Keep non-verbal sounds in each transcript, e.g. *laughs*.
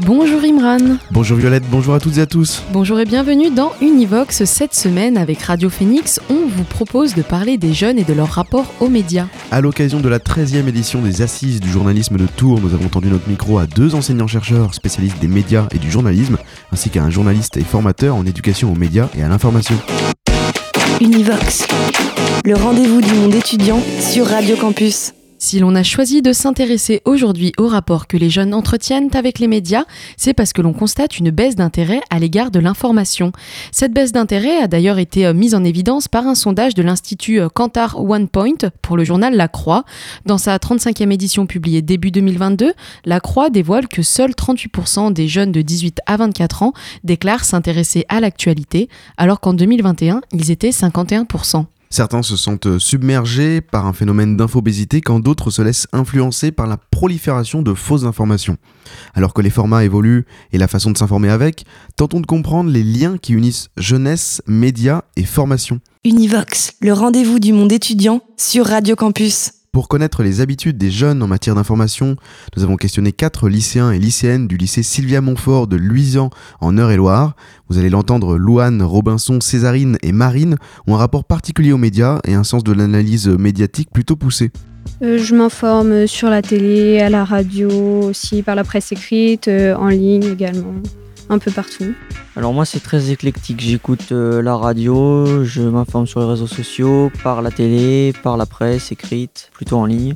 Bonjour Imran. Bonjour Violette, bonjour à toutes et à tous. Bonjour et bienvenue dans Univox. Cette semaine, avec Radio Phoenix, on vous propose de parler des jeunes et de leur rapport aux médias. À l'occasion de la 13e édition des Assises du journalisme de Tours, nous avons tendu notre micro à deux enseignants-chercheurs spécialistes des médias et du journalisme, ainsi qu'à un journaliste et formateur en éducation aux médias et à l'information. Univox, le rendez-vous du monde étudiant sur Radio Campus. Si l'on a choisi de s'intéresser aujourd'hui au rapport que les jeunes entretiennent avec les médias, c'est parce que l'on constate une baisse d'intérêt à l'égard de l'information. Cette baisse d'intérêt a d'ailleurs été euh, mise en évidence par un sondage de l'Institut euh, Kantar One Point pour le journal La Croix. Dans sa 35e édition publiée début 2022, La Croix dévoile que seuls 38% des jeunes de 18 à 24 ans déclarent s'intéresser à l'actualité, alors qu'en 2021, ils étaient 51%. Certains se sentent submergés par un phénomène d'infobésité quand d'autres se laissent influencer par la prolifération de fausses informations. Alors que les formats évoluent et la façon de s'informer avec, tentons de comprendre les liens qui unissent jeunesse, médias et formation. Univox, le rendez-vous du monde étudiant sur Radio Campus. Pour connaître les habitudes des jeunes en matière d'information, nous avons questionné quatre lycéens et lycéennes du lycée Sylvia Montfort de Luisan en Eure-et-Loire. Vous allez l'entendre, Louane, Robinson, Césarine et Marine ont un rapport particulier aux médias et un sens de l'analyse médiatique plutôt poussé. Euh, je m'informe sur la télé, à la radio, aussi par la presse écrite, euh, en ligne également un peu partout. Alors moi c'est très éclectique, j'écoute euh, la radio, je m'informe sur les réseaux sociaux, par la télé, par la presse écrite, plutôt en ligne.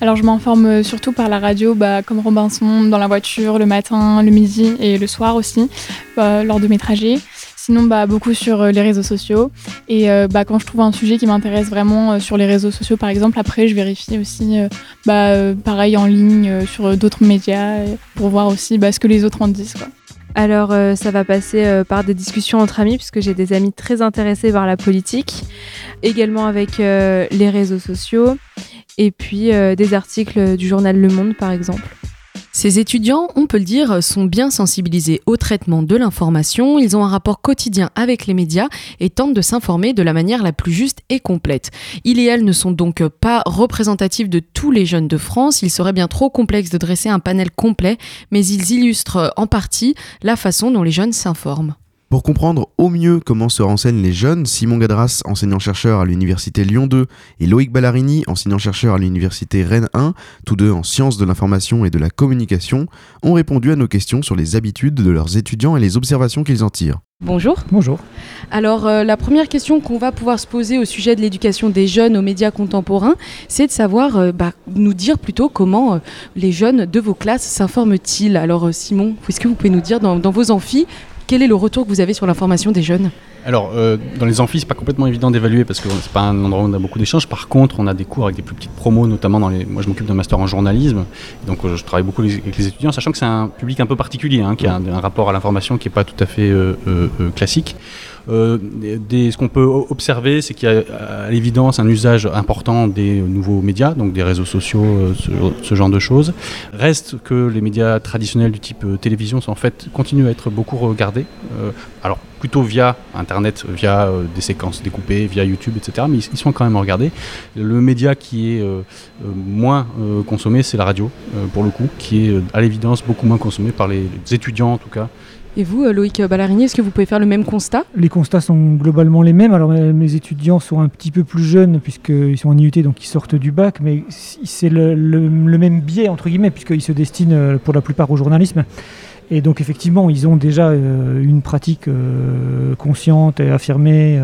Alors je m'informe euh, surtout par la radio, bah, comme Robinson, dans la voiture, le matin, le midi et le soir aussi, bah, lors de mes trajets. Sinon, bah, beaucoup sur euh, les réseaux sociaux. Et bah, quand je trouve un sujet qui m'intéresse vraiment sur les réseaux sociaux, par exemple, après, je vérifie aussi, bah, pareil, en ligne, sur d'autres médias, pour voir aussi bah, ce que les autres en disent. Quoi. Alors euh, ça va passer euh, par des discussions entre amis puisque j'ai des amis très intéressés par la politique, également avec euh, les réseaux sociaux et puis des articles du journal Le Monde par exemple. Ces étudiants, on peut le dire, sont bien sensibilisés au traitement de l'information, ils ont un rapport quotidien avec les médias et tentent de s'informer de la manière la plus juste et complète. Ils et elles ne sont donc pas représentatifs de tous les jeunes de France, il serait bien trop complexe de dresser un panel complet, mais ils illustrent en partie la façon dont les jeunes s'informent. Pour comprendre au mieux comment se renseignent les jeunes, Simon Gadras, enseignant-chercheur à l'université Lyon 2, et Loïc Ballarini, enseignant-chercheur à l'université Rennes 1, tous deux en sciences de l'information et de la communication, ont répondu à nos questions sur les habitudes de leurs étudiants et les observations qu'ils en tirent. Bonjour. Bonjour. Alors euh, la première question qu'on va pouvoir se poser au sujet de l'éducation des jeunes aux médias contemporains, c'est de savoir, euh, bah, nous dire plutôt comment euh, les jeunes de vos classes s'informent-ils. Alors Simon, est-ce que vous pouvez nous dire dans, dans vos amphis quel est le retour que vous avez sur l'information des jeunes alors, euh, dans les amphis, c'est pas complètement évident d'évaluer parce que c'est pas un endroit où on a beaucoup d'échanges. Par contre, on a des cours avec des plus petites promos, notamment dans les. Moi, je m'occupe d'un master en journalisme, donc euh, je travaille beaucoup avec les étudiants, sachant que c'est un public un peu particulier, hein, qui a un, rapport à l'information qui est pas tout à fait euh, classique. Euh, ce qu'on peut observer, c'est qu'il y a à l'évidence un usage important des nouveaux médias, donc des réseaux sociaux, euh, ce, genre de choses. Reste que les médias traditionnels du type euh, télévision sont en fait continuent à être beaucoup regardés. alors plutôt via Internet, via des séquences découpées, via YouTube, etc. Mais ils, sont quand même regardés. Le média qui est moins consommé, c'est la radio, pour le coup, qui est à l'évidence beaucoup moins consommé par les étudiants en tout cas. Et vous, euh, Loïc Ballarini, est-ce que vous pouvez faire le même constat? Les constats sont globalement les mêmes. Alors mes étudiants sont un petit peu plus jeunes puisqu'ils sont en IUT, donc ils sortent du bac, mais c'est le, même biais, entre guillemets, puisqu'ils se destinent euh, pour la plupart au journalisme. Et donc effectivement, ils ont déjà euh, une pratique consciente et affirmée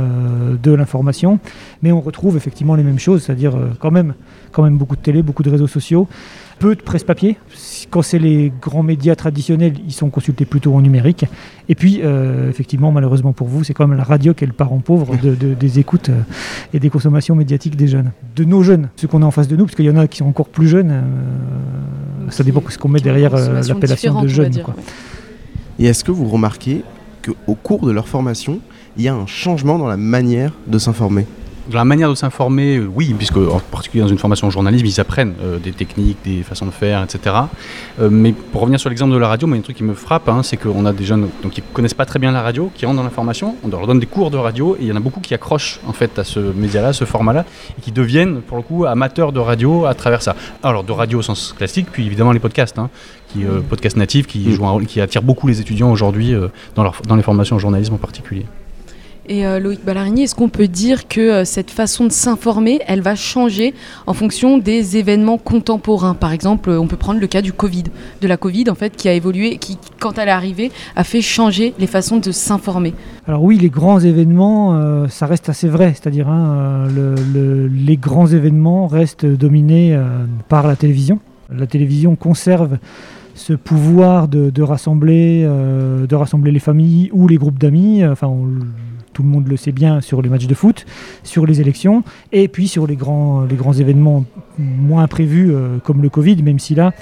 de l'information, mais on retrouve effectivement les mêmes choses, c'est-à-dire quand même, quand même beaucoup de télé, beaucoup de réseaux sociaux, peu de presse papier. Quand c'est les grands médias traditionnels, ils sont consultés plutôt en numérique. Et puis, euh, effectivement, malheureusement pour vous, c'est quand même la radio qui est le parent pauvre de, des écoutes euh, et des consommations médiatiques des jeunes. De nos jeunes, ceux qu'on a en face de nous, parce qu'il y en a qui sont encore plus jeunes. Euh, ça dépend de ce qu'on met derrière l'appellation de jeunes. Et est-ce que vous remarquez qu'au cours de leur formation, il y a un changement dans la manière de s'informer? Dans la manière de s'informer, euh, oui, puisque en particulier dans une formation en journalisme, ils apprennent euh, des techniques, des façons de faire, etc. Euh, mais pour revenir sur l'exemple de la radio, moi, il y a un truc qui me frappe, hein, c'est qu'on a des jeunes donc, qui ne connaissent pas très bien la radio, qui rentrent dans l'information, on leur donne des cours de radio, et il y en a beaucoup qui accrochent en fait à ce média-là, ce format-là, et qui deviennent pour le coup amateurs de radio à travers ça. Alors de radio au sens classique, puis évidemment les podcasts, hein, qui podcasts natifs, qui, mmh. jouent qui attirent beaucoup les étudiants aujourd'hui dans, dans les formations en journalisme en particulier. Et euh, Loïc Ballarini, est-ce qu'on peut dire que euh, cette façon de s'informer, elle va changer en fonction des événements contemporains? Par exemple, on peut prendre le cas du Covid, de la Covid en fait, qui a évolué, qui, quand elle est arrivée, a fait changer les façons de s'informer. Alors oui, les grands événements, euh, ça reste assez vrai, c'est-à-dire hein, les grands événements restent dominés par la télévision. La télévision conserve ce pouvoir de, rassembler, de rassembler les familles ou les groupes d'amis. Tout le monde le sait bien sur les matchs de foot, sur les élections, et puis sur les grands, événements moins prévus euh, comme le Covid, même si là,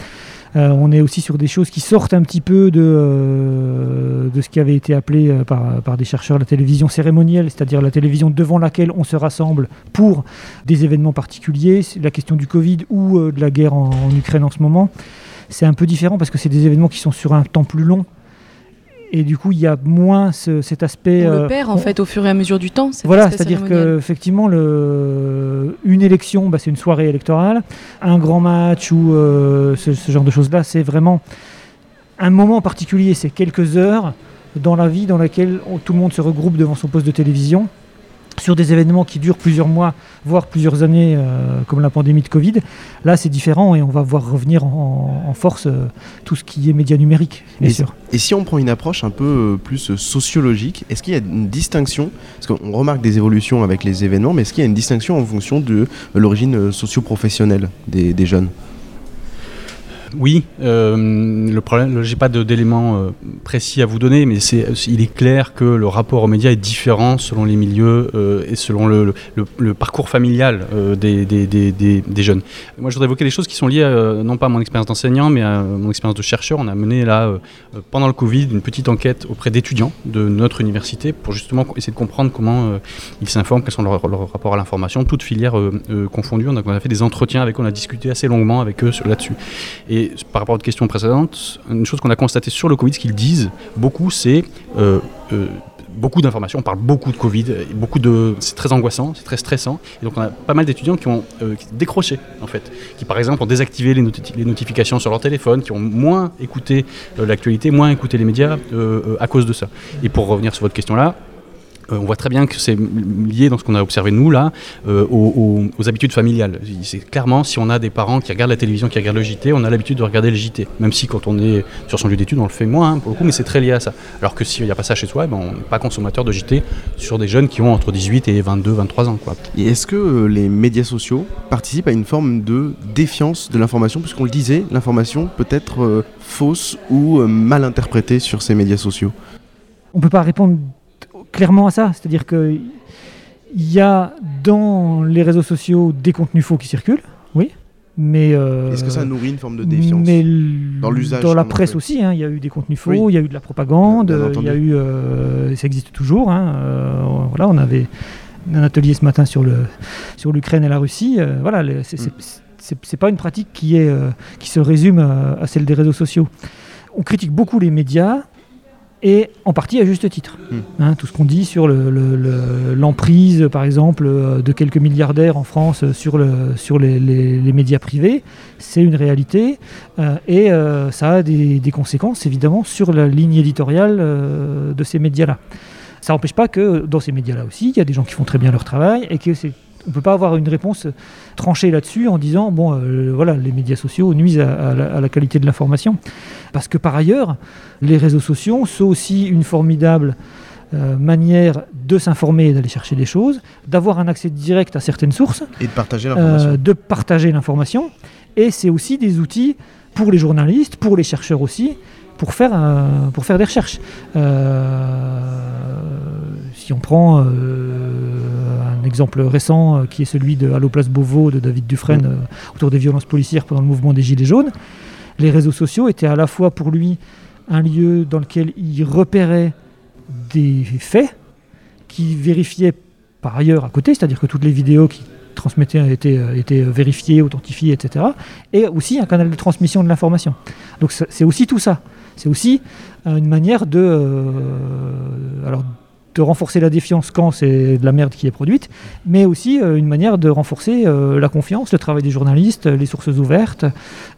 euh, on est aussi sur des choses qui sortent un petit peu de, euh, ce qui avait été appelé par, par, des chercheurs la télévision cérémonielle, c'est-à-dire la télévision devant laquelle on se rassemble pour des événements particuliers, la question du Covid ou de la guerre en Ukraine en ce moment. C'est un peu différent parce que c'est des événements qui sont sur un temps plus long et du coup il y a moins cet aspect. On le euh, perd en fait au fur et à mesure du temps. Voilà, c'est-à-dire qu'effectivement le... une élection, bah, c'est une soirée électorale, un grand match ou euh, ce, ce, genre de choses-là, c'est vraiment un moment particulier, c'est quelques heures dans la vie dans laquelle tout le monde se regroupe devant son poste de télévision sur des événements qui durent plusieurs mois, voire plusieurs années, euh, comme la pandémie de Covid, là c'est différent et on va voir revenir en, force euh, tout ce qui est médias numériques, bien et, sûr. Et si on prend une approche un peu euh, plus sociologique, est-ce qu'il y a une distinction? Parce qu'on remarque des évolutions avec les événements, mais est-ce qu'il y a une distinction en fonction de l'origine socio-professionnelle des jeunes? Oui, euh, le j'ai pas d'éléments euh, précis à vous donner, mais c'est, il est clair que le rapport aux médias est différent selon les milieux euh, et selon le, parcours familial des, des, jeunes. Moi, je voudrais évoquer des choses qui sont liées non pas à mon expérience d'enseignant, mais à mon expérience de chercheur. On a mené là, pendant le Covid, une petite enquête auprès d'étudiants de notre université pour justement essayer de comprendre comment ils s'informent, quels sont leurs leur rapports à l'information, toutes filières confondues. On a, on a, fait des entretiens avec eux, on a discuté assez longuement avec eux là-dessus. Par rapport à votre question précédente, une chose qu'on a constaté sur le Covid, ce qu'ils disent beaucoup, c'est euh, euh, beaucoup d'informations, on parle beaucoup de Covid, beaucoup de, c'est très angoissant, c'est très stressant. Et donc on a pas mal d'étudiants qui ont euh, décroché en fait, qui par exemple ont désactivé les, notifications sur leur téléphone, qui ont moins écouté l'actualité, moins écouté les médias à cause de ça. Et pour revenir sur votre question là, on voit très bien que c'est lié dans ce qu'on a observé nous là euh, aux, habitudes familiales. C'est clairement si on a des parents qui regardent la télévision, qui regardent le JT, on a l'habitude de regarder le JT. Même si quand on est sur son lieu d'études, on le fait moins hein, pour le coup, mais c'est très lié à ça. Alors que s'il n'y a pas ça chez soi, eh ben, on n'est pas consommateur de JT sur des jeunes qui ont entre 18 et 22, 23 ans. Quoi. Et est-ce que euh, les médias sociaux participent à une forme de défiance de l'information, puisqu'on le disait, l'information peut être fausse ou mal interprétée sur ces médias sociaux On ne peut pas répondre clairement à ça. C'est-à-dire qu'il y a dans les réseaux sociaux des contenus faux qui circulent, oui. Mais euh, est-ce que ça nourrit une forme de défiance mais dans l'usage Dans la presse aussi, hein, il y a eu des contenus faux, il y a eu de la propagande, il y a eu, euh, ça existe toujours. Hein, euh, voilà, on avait un atelier ce matin sur le sur l'Ukraine et la Russie. voilà, mm. c'est pas une pratique qui est qui se résume à, celle des réseaux sociaux. On critique beaucoup les médias et en partie à juste titre. Hmm. Hein, tout ce qu'on dit sur l'emprise, par exemple, euh, de quelques milliardaires en France sur, les, médias privés, c'est une réalité euh, et euh, ça a des, conséquences évidemment sur la ligne éditoriale de ces médias-là. Ça n'empêche pas que dans ces médias-là aussi, il y a des gens qui font très bien leur travail et que c'est on ne peut pas avoir une réponse tranchée là-dessus en disant bon euh, voilà les médias sociaux nuisent à, la, qualité de l'information parce que par ailleurs les réseaux sociaux sont aussi une formidable euh, manière de s'informer et d'aller chercher des choses, d'avoir un accès direct à certaines sources et de partager l'information. Euh, de partager l'information et c'est aussi des outils pour les journalistes, pour les chercheurs aussi, pour faire, pour faire des recherches. si on prend exemple récent euh, qui est celui de Allo Place Beauvau de David Dufresne euh, autour des violences policières pendant le mouvement des Gilets jaunes. Les réseaux sociaux étaient à la fois pour lui un lieu dans lequel il repérait des faits, qui vérifiait par ailleurs à côté, c'est-à-dire que toutes les vidéos qui transmettaient étaient, étaient vérifiées, authentifiées, etc. Et aussi un canal de transmission de l'information. Donc c'est aussi tout ça. C'est aussi une manière de, alors, de renforcer la défiance quand c'est de la merde qui est produite, mais aussi euh, une manière de renforcer euh, la confiance, le travail des journalistes, les sources ouvertes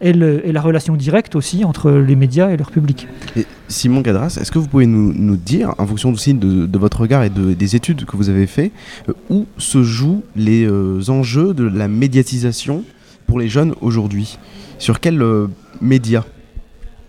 et, la relation directe aussi entre les médias et leur public. Simon Gadras, est-ce que vous pouvez nous, dire, en fonction aussi de, votre regard et des études que vous avez faites, euh, où se jouent les enjeux de la médiatisation pour les jeunes aujourd'hui? Sur quels médias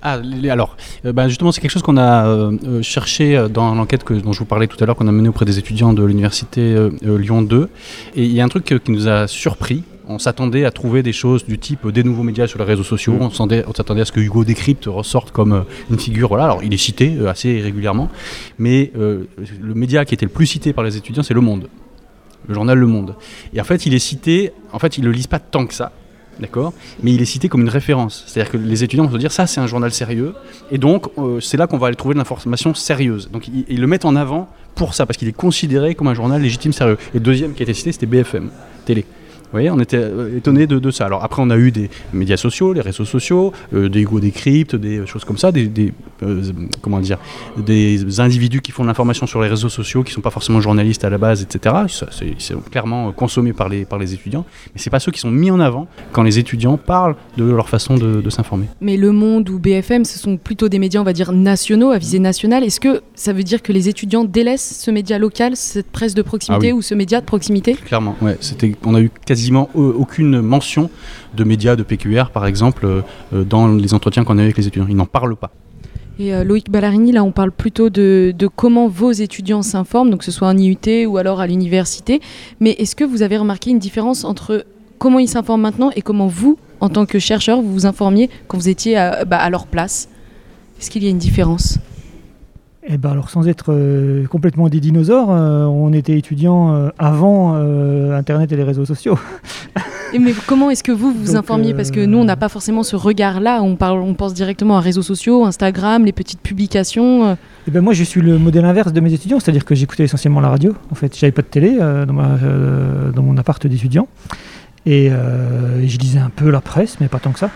ah, alors, euh, bah, justement, c'est quelque chose qu'on a euh, euh, cherché dans l'enquête dont je vous parlais tout à l'heure, qu'on a menée auprès des étudiants de l'université Lyon 2. Et il y a un truc qui nous a surpris. On s'attendait à trouver des choses du type des nouveaux médias sur les réseaux sociaux. Mm. On s'attendait à ce que Hugo Décrypte ressorte comme une figure. Voilà, alors il est cité assez régulièrement. Mais le média qui était le plus cité par les étudiants, c'est Le Monde le journal Le Monde. Et en fait, il est cité, en fait, ils ne le lisent pas tant que ça. D'accord Mais il est cité comme une référence. C'est-à-dire que les étudiants vont se dire ça, c'est un journal sérieux. Et donc, euh, c'est là qu'on va aller trouver de l'information sérieuse. Donc, ils, le mettent en avant pour ça, parce qu'il est considéré comme un journal légitime sérieux. Et le deuxième qui a été cité, c'était BFM, télé voyez, on était euh, étonné de, ça. Alors après, on a eu des médias sociaux, les réseaux sociaux, euh, des Go Decrypt, des choses comme ça, des, euh, comment dire, des individus qui font de l'information sur les réseaux sociaux, qui ne sont pas forcément journalistes à la base, etc. C'est clairement consommé par les, par les étudiants, mais c'est pas ceux qui sont mis en avant quand les étudiants parlent de leur façon de, s'informer. Mais Le Monde ou BFM, ce sont plutôt des médias, on va dire, nationaux, à visée nationale. Est-ce que ça veut dire que les étudiants délaissent ce média local, cette presse de proximité ah ou ce média de proximité? Clairement, ouais. On a eu quasi quasiment aucune mention de médias de PQR, par exemple, euh, dans les entretiens qu'on a avec les étudiants. Ils n'en parlent pas. Et euh, Loïc Ballarini, là, on parle plutôt de, comment vos étudiants s'informent, donc que ce soit en IUT ou alors à l'université. Mais est-ce que vous avez remarqué une différence entre comment ils s'informent maintenant et comment vous, en tant que chercheur, vous vous informiez quand vous étiez à, bah, à leur place? Est-ce qu'il y a une différence? Eh ben alors sans être euh, complètement des dinosaures, euh, on était étudiants euh, avant Internet et les réseaux sociaux. mais comment est-ce que vous vous informiez? Parce que nous, on n'a pas forcément ce regard-là. On, parle, on pense directement à réseaux sociaux, Instagram, les petites publications. Eh ben moi, je suis le modèle inverse de mes étudiants, c'est-à-dire que j'écoutais essentiellement la radio. En fait, j'avais pas de télé dans, dans, mon appart d'étudiant. Et je lisais un peu la presse, mais pas tant que ça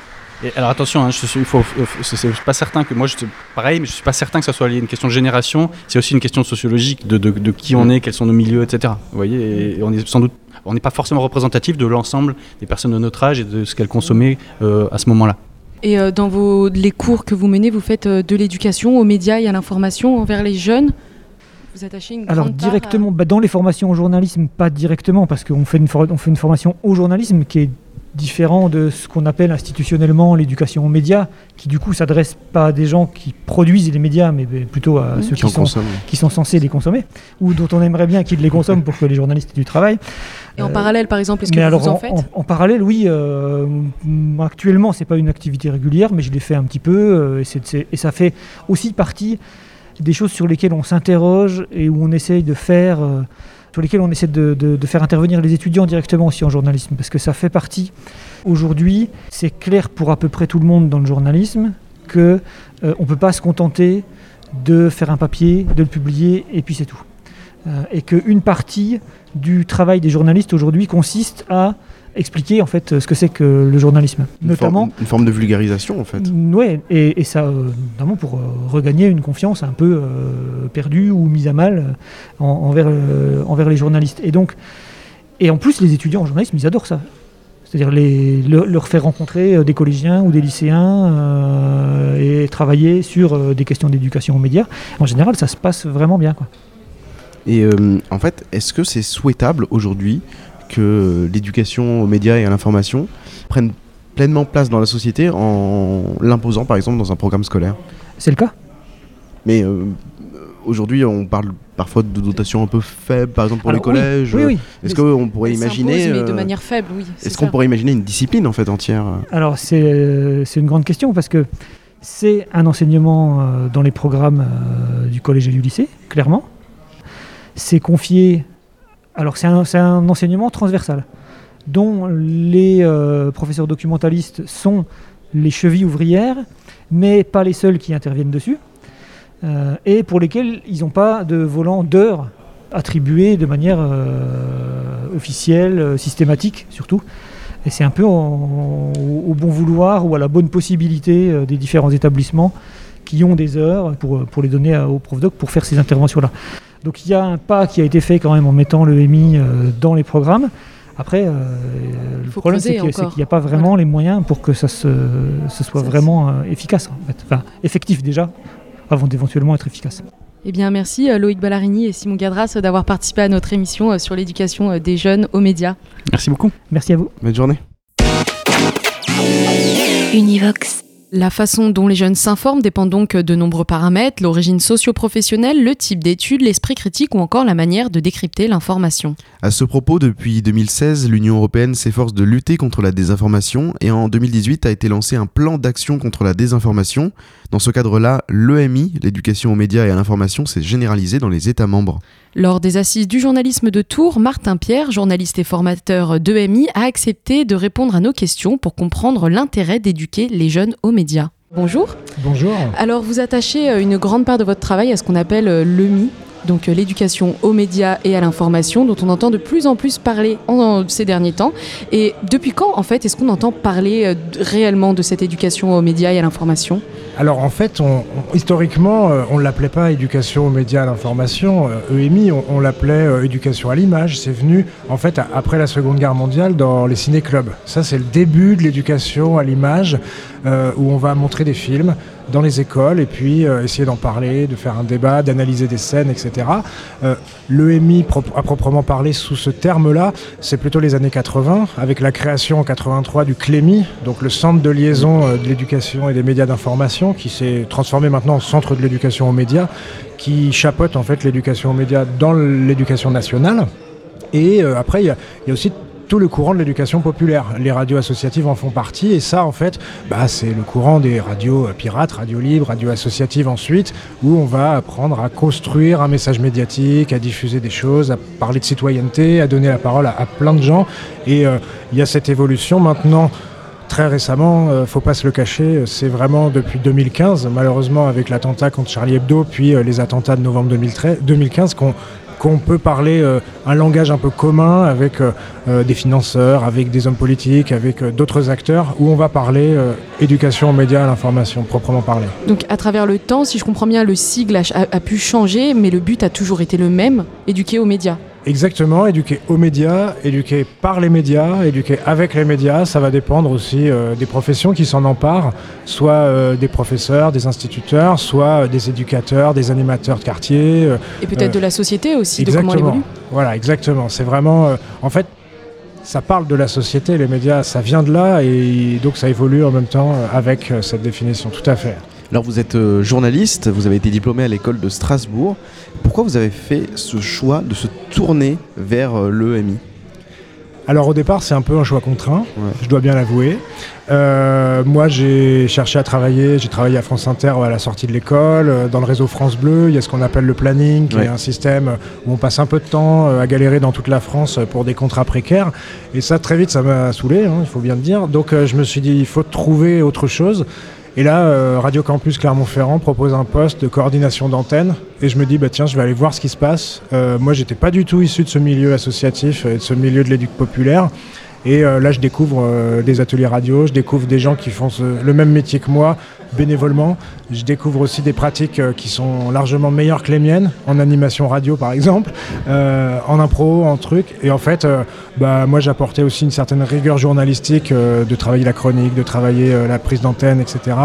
alors attention, hein, je suis, il faut, c'est pas certain que moi, je, pareil, mais je suis pas certain que ça soit lié à une question de génération. C'est aussi une question sociologique de, de, qui on est, quels sont nos milieux, etc. Vous voyez, et on est sans doute, on n'est pas forcément représentatif de l'ensemble des personnes de notre âge et de ce qu'elles consommaient euh, à ce moment-là. Et euh, dans vos, les cours que vous menez, vous faites euh, de l'éducation aux médias et à l'information envers les jeunes vous attachez une Alors directement, bah, dans les formations au journalisme, pas directement, parce qu'on fait, une on fait une formation au journalisme qui est différent de ce qu'on appelle institutionnellement l'éducation aux médias, qui du coup s'adresse pas à des gens qui produisent les médias, mais plutôt à mmh. ceux qui, sont, qui sont censés les consommer, ou dont on aimerait bien qu'ils les consomment pour que les journalistes aient du travail. Et en parallèle, par exemple, est-ce que vous, en, faites? en, parallèle, oui. Euh, actuellement, c'est pas une activité régulière, mais je l'ai fait un petit peu, euh, et, et, ça fait aussi partie des choses sur lesquelles on s'interroge et où on essaye de faire... Sur lesquels on essaie de, faire intervenir les étudiants directement aussi en journalisme, parce que ça fait partie. Aujourd'hui, c'est clair pour à peu près tout le monde dans le journalisme que euh, on ne peut pas se contenter de faire un papier, de le publier, et puis c'est tout. Euh, et qu'une partie du travail des journalistes aujourd'hui consiste à expliquer en fait ce que c'est que le journalisme, une notamment forme, une forme de vulgarisation en fait. Ouais, et, ça euh, notamment pour euh, regagner une confiance un peu euh, perdue ou mise à mal envers envers les journalistes. Et donc, et en plus les étudiants en journalisme ils adorent ça. C'est-à-dire les, leur faire rencontrer des collégiens ou des lycéens et travailler sur des questions d'éducation aux médias. En général, ça se passe vraiment bien. Quoi. Et en fait, est-ce que c'est souhaitable aujourd'hui que l'éducation aux médias et à l'information prenne pleinement place dans la société en l'imposant par exemple dans un programme scolaire. C'est le cas? Mais euh, aujourd'hui on parle parfois de dotations un peu faibles, par exemple pour les collèges. Oui, oui, Est-ce qu'on pourrait imaginer... mais de euh, manière faible, oui. Est-ce qu'on pourrait imaginer une discipline en fait entière Alors c'est euh, une grande question parce que c'est un enseignement dans les programmes du collège et du lycée, clairement. C'est confié alors c'est un, enseignement transversal dont les euh, professeurs documentalistes sont les chevilles ouvrières, mais pas les seuls qui interviennent dessus, euh, et pour lesquels ils n'ont pas de volant d'heures attribués de manière officielle, systématique surtout. Et c'est un peu au bon vouloir ou à la bonne possibilité des différents établissements qui ont des heures pour, les donner au prof doc pour faire ces interventions-là. Donc il y a un pas qui a été fait quand même en mettant le MI dans les programmes. Après, euh, le problème, c'est qu'il n'y a pas vraiment les moyens pour que ça se, soit vraiment euh, efficace, en fait. enfin effectif déjà, avant d'éventuellement être efficace. Eh bien, merci euh, Loïc Ballarini et Simon Gadras d'avoir participé à notre émission sur l'éducation des jeunes aux médias. Merci beaucoup. Merci à vous. Bonne journée. Univox. La façon dont les jeunes s'informent dépend donc de nombreux paramètres, l'origine socio-professionnelle, le type d'études, l'esprit critique ou encore la manière de décrypter l'information. À ce propos, depuis 2016, l'Union européenne s'efforce de lutter contre la désinformation et en 2018 a été lancé un plan d'action contre la désinformation. Dans ce cadre-là, l'EMI, l'éducation aux médias et à l'information, s'est généralisé dans les États membres. Lors des assises du journalisme de Tours, Martin Pierre, journaliste et formateur d'EMI, a accepté de répondre à nos questions pour comprendre l'intérêt d'éduquer les jeunes aux médias. Bonjour. Bonjour. Alors vous attachez euh, une grande part de votre travail à ce qu'on appelle euh, l'EMI, donc euh, l'éducation aux médias et à l'information, dont on entend de plus en plus parler ces derniers temps. Et depuis quand, en fait, est-ce qu'on entend parler réellement de cette éducation aux médias et à l'information? Alors en fait, historiquement, euh, on ne l'appelait pas éducation aux médias à l'information, EMI, euh, on, l'appelait euh, éducation à l'image. C'est venu en fait après la Seconde Guerre mondiale dans les ciné-clubs. Ça, c'est le début de l'éducation à l'image où on va montrer des films dans les écoles et puis essayer d'en parler, de faire un débat, d'analyser des scènes, etc. L'EMI, à proprement parler, sous ce terme-là, c'est plutôt les années 80, avec la création en 83 du CLEMI, donc le Centre de liaison de l'éducation et des médias d'information qui s'est transformé maintenant en centre de l'éducation aux médias, qui chapeaute en fait l'éducation aux médias dans l'éducation nationale. Et euh, après, il y, a aussi tout le courant de l'éducation populaire. Les radios associatives en font partie et ça en fait bah, c'est le courant des radios pirates, radios libres, radios associatives ensuite où on va apprendre à construire un message médiatique, à diffuser des choses, à parler de citoyenneté, à donner la parole à, plein de gens et euh, il y a cette évolution maintenant Très récemment, euh, faut pas se le cacher, c'est vraiment depuis 2015, malheureusement avec l'attentat contre Charlie Hebdo, puis euh, les attentats de novembre 2013, 2015, qu'on peut parler euh, un langage un peu commun avec des financeurs, avec des hommes politiques, avec d'autres acteurs, où on va parler éducation aux médias, à l'information, proprement parler. Donc à travers le temps, si je comprends bien, le sigle a pu changer, mais le but a toujours été le même, éduquer aux médias. Exactement, éduquer aux médias, éduquer par les médias, éduquer avec les médias, ça va dépendre aussi euh, des professions qui s'en emparent, soit euh, des professeurs, des instituteurs, soit euh, des éducateurs, des animateurs de quartier. Et peut-être de la société aussi, de comment elle évolue. Voilà, exactement. C'est vraiment, en fait, ça parle de la société, les médias, ça vient de là et donc ça évolue en même temps avec cette définition, tout à fait. Alors vous êtes euh, journaliste, vous avez été diplômé à l'école de Strasbourg. Pourquoi vous avez fait ce choix de se tourner vers euh, l'EMI alors au départ, c'est un peu un choix contraint, je dois bien l'avouer. Euh, moi, j'ai cherché à travailler, j'ai travaillé à France Inter à la sortie de l'école, dans le réseau France Bleu, il y a ce qu'on appelle le planning, qui est un système où on passe un peu de temps à galérer dans toute la France pour des contrats précaires. Et ça, très vite, ça m'a saoulé, hein, il faut bien le dire. Donc je me suis dit, il faut trouver autre chose. Et là, euh, Radio Campus Clermont-Ferrand propose un poste de coordination d'antenne. Et je me dis, bah tiens, je vais aller voir ce qui se passe. Euh, moi, j'étais pas du tout issu de ce milieu associatif et de ce milieu de l'éduc populaire. Et euh, là, je découvre euh, des ateliers radio, je découvre des gens qui font le même métier que moi, bénévolement. Je découvre aussi des pratiques euh, qui sont largement meilleures que les miennes, en animation radio par exemple, en impro, en truc. Et en fait, bah, moi, j'apportais aussi une certaine rigueur journalistique de travailler la chronique, de travailler la prise d'antenne, etc.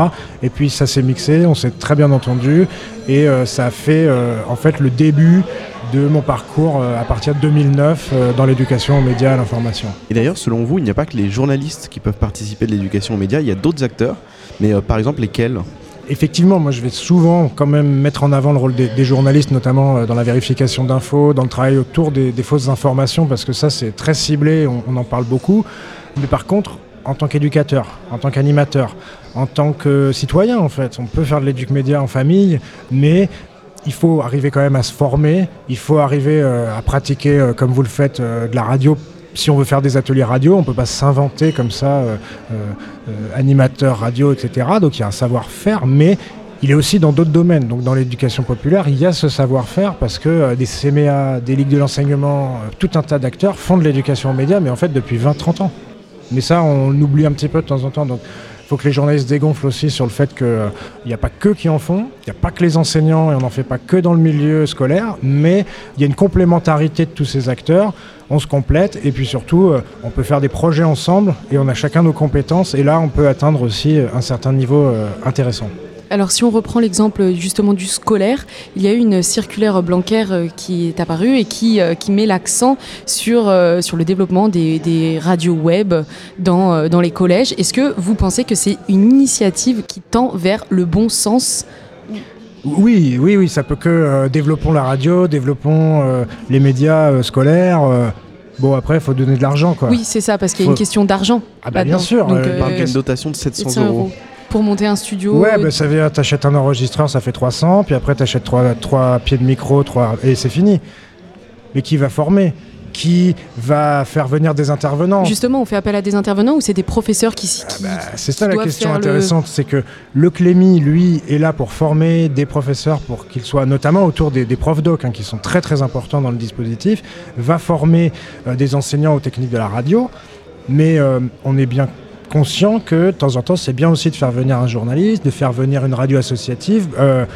Et puis, ça s'est mixé, on s'est très bien entendu. Et ça a fait en fait le début de mon parcours euh, à partir de 2009 euh, dans l'éducation aux médias et à l'information. Et d'ailleurs, selon vous, il n'y a pas que les journalistes qui peuvent participer de l'éducation aux médias, il y a d'autres acteurs, mais euh, par exemple lesquels? Effectivement, moi je vais souvent quand même mettre en avant le rôle des, journalistes, notamment dans la vérification d'infos, dans le travail autour des, fausses informations, parce que ça c'est très ciblé, on, en parle beaucoup. Mais par contre, en tant qu'éducateur, en tant qu'animateur, en tant que citoyen en fait. On peut faire de l'éduc média en famille, mais il faut arriver quand même à se former, il faut arriver euh, à pratiquer, euh, comme vous le faites, euh, de la radio. Si on veut faire des ateliers radio, on ne peut pas s'inventer comme ça, animateur radio, etc. Donc il y a un savoir-faire, mais il est aussi dans d'autres domaines. Donc dans l'éducation populaire, il y a ce savoir-faire parce que des CMA, des ligues de l'enseignement, tout un tas d'acteurs font de l'éducation aux médias, mais en fait depuis 20-30 ans. Mais ça, on oublie un petit peu de temps en temps. Donc faut que les journalistes dégonflent aussi sur le fait qu'il n'y a pas que qui en font, il n'y a pas que les enseignants et on n'en fait pas que dans le milieu scolaire, mais il y a une complémentarité de tous ces acteurs, on se complète et puis surtout on peut faire des projets ensemble et on a chacun nos compétences et là on peut atteindre aussi un certain niveau intéressant. Alors si on reprend l'exemple justement du scolaire, il y a eu une circulaire Blanquer euh, qui est apparue et qui, euh, qui met l'accent sur, euh, sur le développement des, des radios web dans, dans les collèges. Est-ce que vous pensez que c'est une initiative qui tend vers le bon sens? Oui, oui, oui, ça peut que développons la radio, développons les médias scolaires. Bon, après, il faut donner de l'argent, quoi. Oui, c'est ça, parce qu'il y a une question d'argent. Ah, bah, bien sûr. Donc, euh, une dotation de 700, euros pour monter un studio Ouais, bah, ça veut t'achètes un enregistreur, ça fait 300, puis après t'achètes 3, 3 pieds de micro, 3, et c'est fini. Mais qui va former? Qui va faire venir des intervenants? Justement, on fait appel à des intervenants ou c'est des professeurs qui... qui, ah bah, c'est ça la question intéressante, c'est que le Clémy, lui, est là pour former des professeurs pour qu'ils soient, notamment autour des, profs doc, hein, qui sont très très importants dans le dispositif, va former euh, des enseignants aux techniques de la radio, mais euh, on est bien conscient que de temps en temps, c'est bien aussi de faire venir un journaliste, de faire venir une radio associative, euh,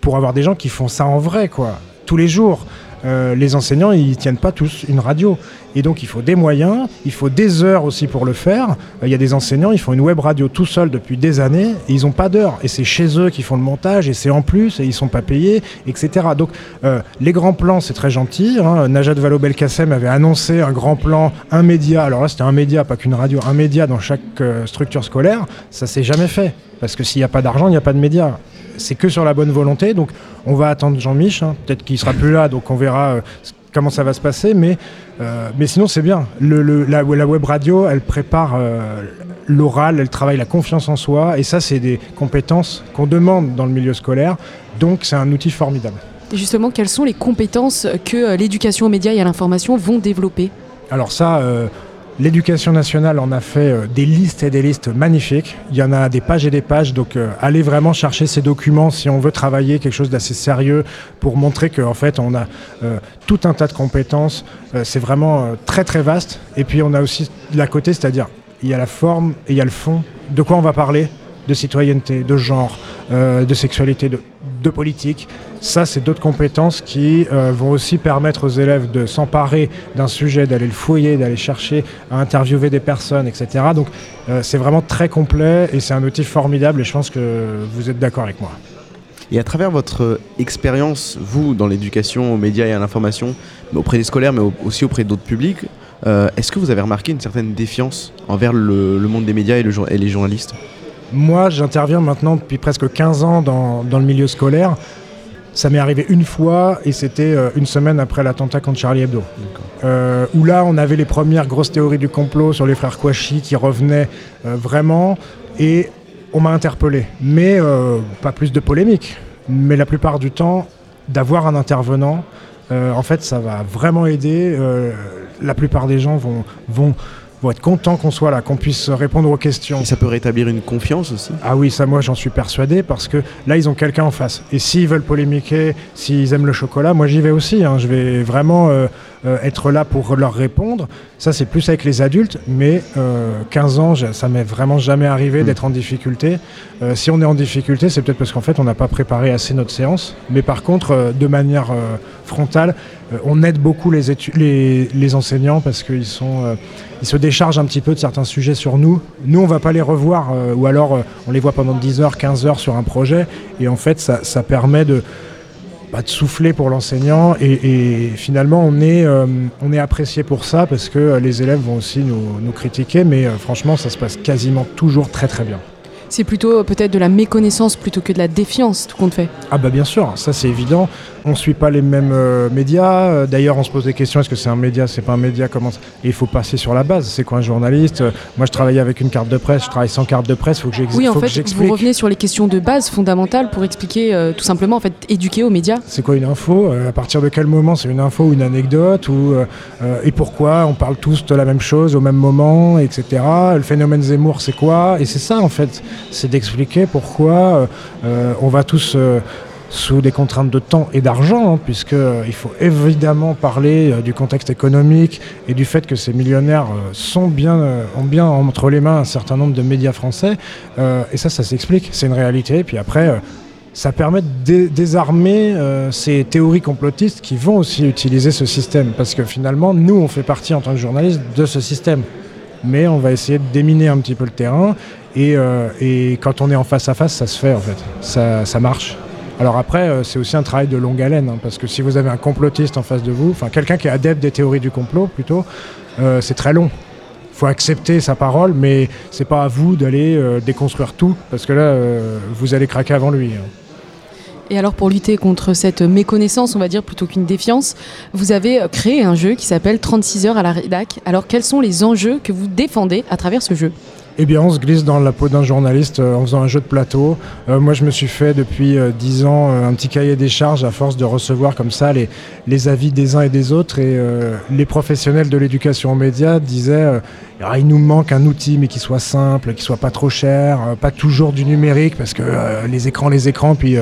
pour avoir des gens qui font ça en vrai, quoi, tous les jours. Euh, les enseignants, ils tiennent pas tous une radio. Et donc, il faut des moyens, il faut des heures aussi pour le faire. Euh, il y a des enseignants, ils font une web radio tout seuls depuis des années et ils n'ont pas d'heures. Et c'est chez eux qu'ils font le montage et c'est en plus et ils sont pas payés, etc. Donc, euh, les grands plans, c'est très gentil. Hein. Najat Vallaud-Belkacem avait annoncé un grand plan, un média. Alors là, c'était un média, pas qu'une radio, un média dans chaque structure scolaire. Ça s'est jamais fait. Parce que s'il n'y a pas d'argent, il n'y a pas de média c'est que sur la bonne volonté. Donc on va attendre Jean-Mich, hein. peut-être qu'il sera plus là, donc on verra euh, comment ça va se passer. Mais, euh, mais sinon c'est bien. la, web radio, elle prépare euh, l'oral, elle travaille la confiance en soi. Et ça, c'est des compétences qu'on demande dans le milieu scolaire. Donc c'est un outil formidable. Et justement, quelles sont les compétences que l'éducation aux médias et à l'information vont développer? Alors ça L'éducation nationale en a fait euh, des listes et des listes magnifiques. Il y en a des pages et des pages, donc euh, allez vraiment chercher ces documents si on veut travailler quelque chose d'assez sérieux pour montrer qu'en fait on a euh, tout un tas de compétences. c'est vraiment très très vaste. Et puis on a aussi la côté, c'est-à-dire il y a la forme et il y a le fond. De quoi on va parler? De citoyenneté, de genre, de sexualité, de politique. Ça, c'est d'autres compétences qui euh, vont aussi permettre aux élèves de s'emparer d'un sujet, d'aller le fouiller, d'aller chercher à interviewer des personnes, etc. Donc, euh, c'est vraiment très complet et c'est un outil formidable et je pense que vous êtes d'accord avec moi. Et à travers votre expérience, vous, dans l'éducation aux médias et à l'information, auprès des scolaires, mais aussi auprès d'autres publics, euh, est-ce que vous avez remarqué une certaine défiance envers le, monde des médias et, et les journalistes? Moi, j'interviens maintenant depuis presque 15 ans dans, dans le milieu scolaire. Ça m'est arrivé une fois et c'était euh, une semaine après l'attentat contre Charlie Hebdo. Euh, où là, on avait les premières grosses théories du complot sur les frères Kouachi qui revenaient euh, vraiment et on m'a interpellé. Mais pas plus de polémique. Mais la plupart du temps, d'avoir un intervenant, en fait, ça va vraiment aider. la plupart des gens vont, vont vont être contents qu'on soit là, qu'on puisse répondre aux questions. Et ça peut rétablir une confiance aussi Ah oui, ça moi j'en suis persuadé parce que là ils ont quelqu'un en face. Et s'ils veulent polémiquer, s'ils aiment le chocolat, moi j'y vais aussi. Hein. Je vais vraiment euh, euh, être là pour leur répondre. Ça c'est plus avec les adultes, mais 15 euh, ans, ça m'est vraiment jamais arrivé hmm. d'être en difficulté. si on est en difficulté, c'est peut-être parce qu'en fait on n'a pas préparé assez notre séance. Mais par contre, de manière frontale, on aide beaucoup les, enseignants parce qu'ils ils se déchargent un petit peu de certains sujets sur nous. Nous, on va pas les revoir, euh, ou alors euh, on les voit pendant 10 heures, 15 heures sur un projet, et en fait, ça, permet de, bah, de souffler pour l'enseignant, et, finalement, on est, euh, on est apprécié pour ça, parce que les élèves vont aussi nous, nous critiquer, mais franchement, ça se passe quasiment toujours très très bien c'est plutôt peut-être de la méconnaissance plutôt que de la défiance, tout compte fait. Ah bah bien sûr, ça c'est évident. On ne suit pas les mêmes euh, médias. Euh, d'ailleurs, on se pose des questions, est-ce que c'est un média, c'est pas un média comment... Et il faut passer sur la base. C'est quoi un journaliste? Euh, Moi, je travaille avec une carte de presse, je travaille sans carte de presse, faut que j'explique. Oui, en fait, vous revenez sur les questions de base fondamentales pour expliquer tout simplement, en fait, éduquer aux médias. C'est quoi une info? À partir de quel moment c'est une info ou une anecdote ou, Et pourquoi on parle tous de la même chose au même moment, etc. Le phénomène Zemmour, c'est quoi? Et c'est ça, en fait. C'est d'expliquer pourquoi on va tous sous des contraintes de temps et d'argent, hein, puisqu'il euh, faut évidemment parler euh, du contexte économique et du fait que ces millionnaires euh, sont bien, ont bien entre les mains un certain nombre de médias français. et ça, ça s'explique, c'est une réalité. Et puis après, ça permet de désarmer ces théories complotistes qui vont aussi utiliser ce système, parce que finalement, nous, on fait partie en tant que journalistes de ce système. Mais on va essayer de déminer un petit peu le terrain. Et, et quand on est en face à face, ça se fait en fait. Ça, marche. Alors après, euh, c'est aussi un travail de longue haleine, hein, parce que si vous avez un complotiste en face de vous, enfin quelqu'un qui est adepte des théories du complot plutôt, euh, c'est très long. Il faut accepter sa parole, mais c'est pas à vous d'aller euh, déconstruire tout, parce que là, vous allez craquer avant lui. Hein. Et alors pour lutter contre cette méconnaissance, on va dire plutôt qu'une défiance, vous avez créé un jeu qui s'appelle 36 heures à la rédac. Alors quels sont les enjeux que vous défendez à travers ce jeu? Eh bien, on se glisse dans la peau d'un journaliste euh, en faisant un jeu de plateau. Euh, moi, je me suis fait depuis euh, dix ans un petit cahier des charges à force de recevoir comme ça les, les avis des uns et des autres. Et les professionnels de l'éducation aux médias disaient ah, il nous manque un outil, mais qui soit simple, qui soit pas trop cher, pas toujours du numérique, parce que les écrans, les écrans. Puis,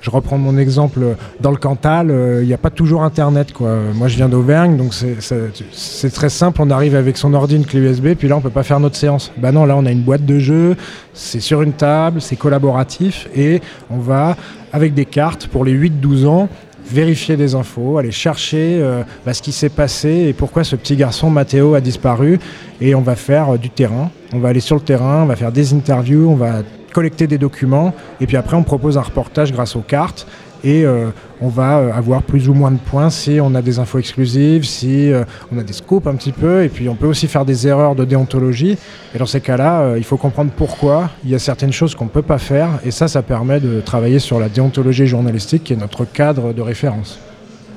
je reprends mon exemple dans le Cantal, il n'y a pas toujours Internet. Quoi. Moi, je viens d'Auvergne, donc c'est très simple. On arrive avec son ordi, une clé USB, puis là, on peut pas faire notre séance. Bah non, là, on a une boîte de jeu, c'est sur une table, c'est collaboratif et on va, avec des cartes pour les 8-12 ans, vérifier des infos, aller chercher euh, bah, ce qui s'est passé et pourquoi ce petit garçon Mathéo a disparu. Et on va faire euh, du terrain. On va aller sur le terrain, on va faire des interviews, on va collecter des documents et puis après on propose un reportage grâce aux cartes et euh, on va euh, avoir plus ou moins de points si on a des infos exclusives, si euh, on a des scoops un petit peu, et puis on peut aussi faire des erreurs de déontologie. Et dans ces cas-là, il faut comprendre pourquoi il y a certaines choses qu'on ne peut pas faire, et ça, ça permet de travailler sur la déontologie journalistique, qui est notre cadre de référence.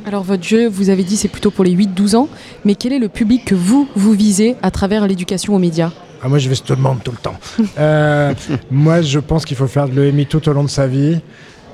Alors votre jeu, vous avez dit, c'est plutôt pour les 8-12 ans, mais quel est le public que vous, vous visez à travers l'éducation aux médias? Ah, moi, je vais se demander tout le temps. *laughs* moi, je pense qu'il faut faire de l'EMI tout au long de sa vie.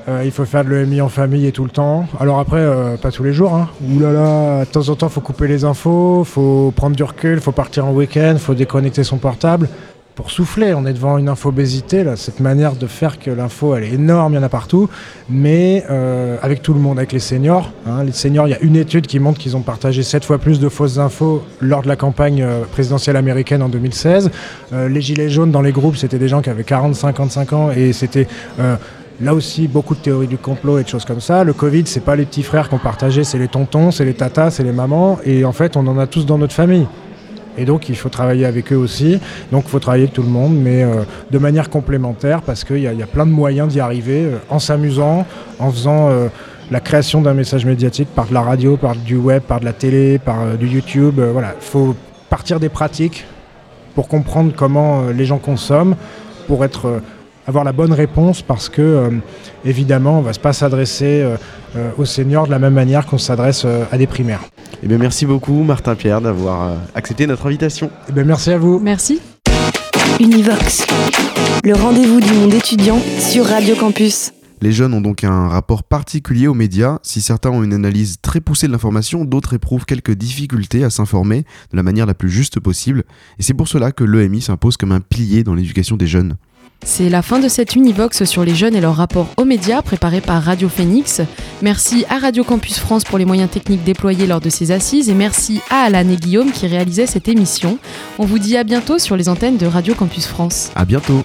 Euh, il faut faire de l'EMI en famille et tout le temps. Alors après, euh, pas tous les jours. Hein. Là de temps en temps, faut couper les infos, faut prendre du recul, faut partir en week-end, faut déconnecter son portable pour souffler. On est devant une infobésité, cette manière de faire que l'info, elle est énorme, il y en a partout, mais euh, avec tout le monde, avec les seniors. Hein. les seniors, il y a une étude qui montre qu'ils ont partagé 7 fois plus de fausses infos lors de la campagne présidentielle américaine en 2016. les gilets jaunes dans les groupes, c'était des gens qui avaient 40-55 ans et c'était Là aussi, beaucoup de théories du complot et de choses comme ça. Le Covid, c'est pas les petits frères qu'on partageait, c'est les tontons, c'est les tatas, c'est les mamans. Et en fait, on en a tous dans notre famille. Et donc, il faut travailler avec eux aussi. Donc, il faut travailler avec tout le monde, mais euh, de manière complémentaire, parce qu'il y, a plein de moyens d'y arriver, euh, en s'amusant, en faisant euh, la création d'un message médiatique par de la radio, par du web, par de la télé, par du YouTube. voilà, il faut partir des pratiques pour comprendre comment les gens consomment, pour être avoir la bonne réponse parce que, euh, évidemment, on ne va pas s'adresser euh, euh, aux seniors de la même manière qu'on s'adresse à des primaires. Eh bien, merci beaucoup, Martin Pierre, d'avoir accepté notre invitation. Eh bien, merci à vous. Merci. Univox, le rendez-vous du monde étudiant sur Radio Campus. Les jeunes ont donc un rapport particulier aux médias. Si certains ont une analyse très poussée de l'information, d'autres éprouvent quelques difficultés à s'informer de la manière la plus juste possible. Et c'est pour cela que l'EMI s'impose comme un pilier dans l'éducation des jeunes. C'est la fin de cette Univox sur les jeunes et leur rapport aux médias préparé par Radio Phoenix. Merci à Radio Campus France pour les moyens techniques déployés lors de ces assises et merci à Alan et Guillaume qui réalisaient cette émission. On vous dit à bientôt sur les antennes de Radio Campus France. À bientôt.